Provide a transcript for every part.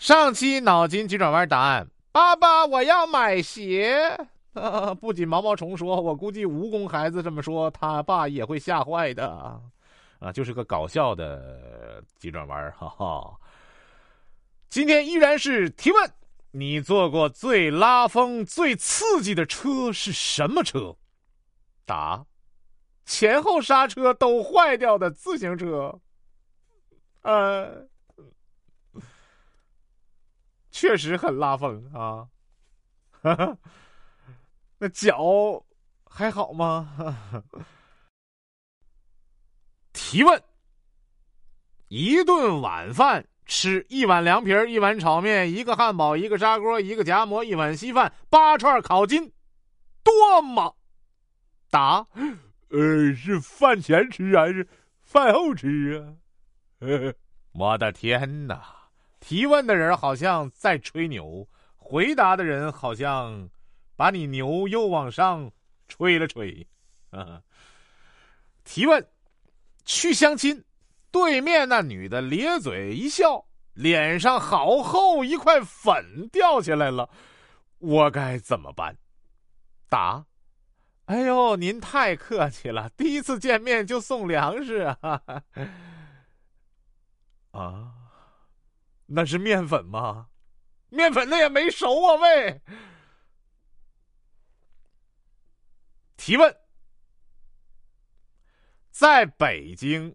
上期脑筋急转弯答案：爸爸，我要买鞋。啊，不仅毛毛虫说，我估计蜈蚣孩子这么说，他爸也会吓坏的。啊，就是个搞笑的急转弯，哈哈。今天依然是提问：你坐过最拉风、最刺激的车是什么车？答：前后刹车都坏掉的自行车。呃。确实很拉风啊，那脚还好吗？提问：一顿晚饭吃一碗凉皮一碗炒面，一个汉堡，一个砂锅，一个夹馍，一碗稀饭，八串烤筋，多吗？答：呃，是饭前吃还是饭后吃啊？我的天哪！提问的人好像在吹牛，回答的人好像把你牛又往上吹了吹。啊！提问：去相亲，对面那女的咧嘴一笑，脸上好厚一块粉掉下来了，我该怎么办？答：哎呦，您太客气了，第一次见面就送粮食啊！啊！那是面粉吗？面粉那也没熟啊！喂，提问：在北京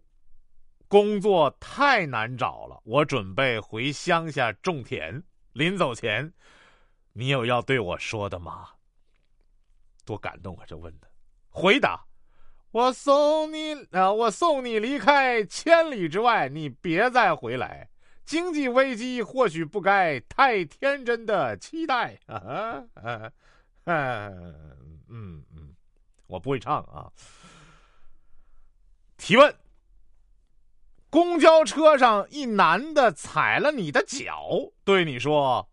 工作太难找了，我准备回乡下种田。临走前，你有要对我说的吗？多感动啊！这问的，回答：我送你啊，我送你离开千里之外，你别再回来。经济危机或许不该太天真的期待啊！哈嗯嗯，我不会唱啊。提问：公交车上一男的踩了你的脚，对你说：“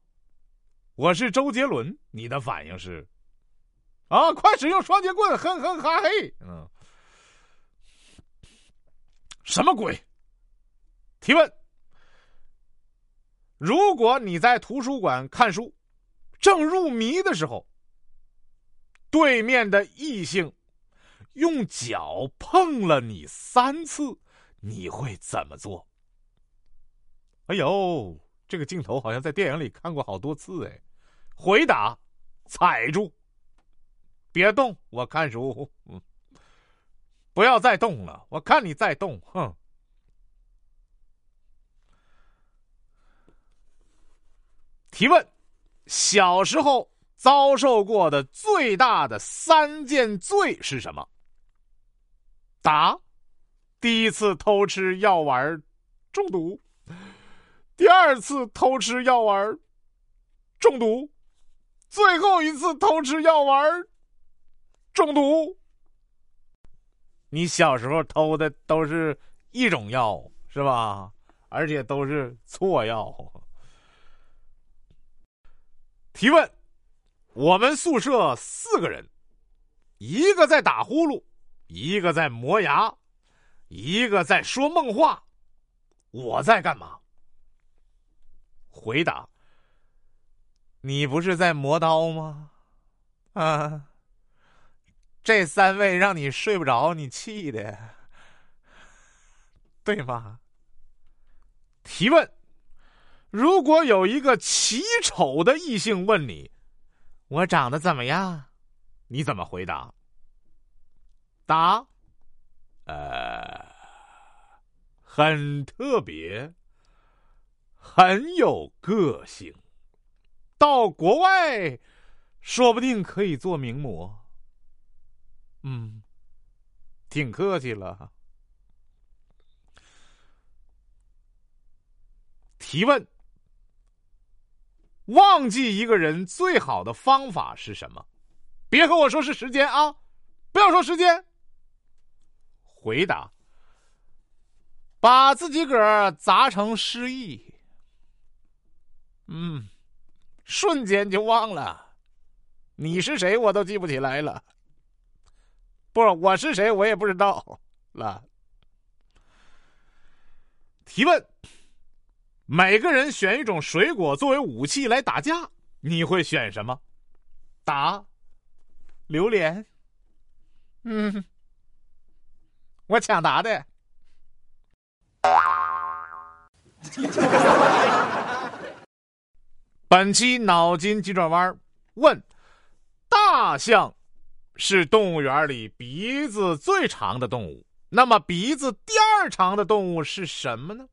我是周杰伦。”你的反应是：“啊，快使用双截棍，哼哼哈嘿。”嗯，什么鬼？提问。如果你在图书馆看书，正入迷的时候，对面的异性用脚碰了你三次，你会怎么做？哎呦，这个镜头好像在电影里看过好多次哎。回答：踩住，别动，我看书。嗯，不要再动了，我看你再动，哼。提问：小时候遭受过的最大的三件罪是什么？答：第一次偷吃药丸中毒，第二次偷吃药丸中毒，最后一次偷吃药丸中毒。你小时候偷的都是一种药，是吧？而且都是错药。提问：我们宿舍四个人，一个在打呼噜，一个在磨牙，一个在说梦话，我在干嘛？回答：你不是在磨刀吗？啊，这三位让你睡不着，你气的，对吗？提问。如果有一个奇丑的异性问你：“我长得怎么样？”你怎么回答？答：“呃，很特别，很有个性，到国外说不定可以做名模。”嗯，挺客气了。提问。忘记一个人最好的方法是什么？别和我说是时间啊！不要说时间。回答：把自己个儿砸成失忆。嗯，瞬间就忘了，你是谁我都记不起来了。不，我是谁我也不知道了。提问。每个人选一种水果作为武器来打架，你会选什么？答：榴莲。嗯，我抢答的。本期脑筋急转弯问：大象是动物园里鼻子最长的动物，那么鼻子第二长的动物是什么呢？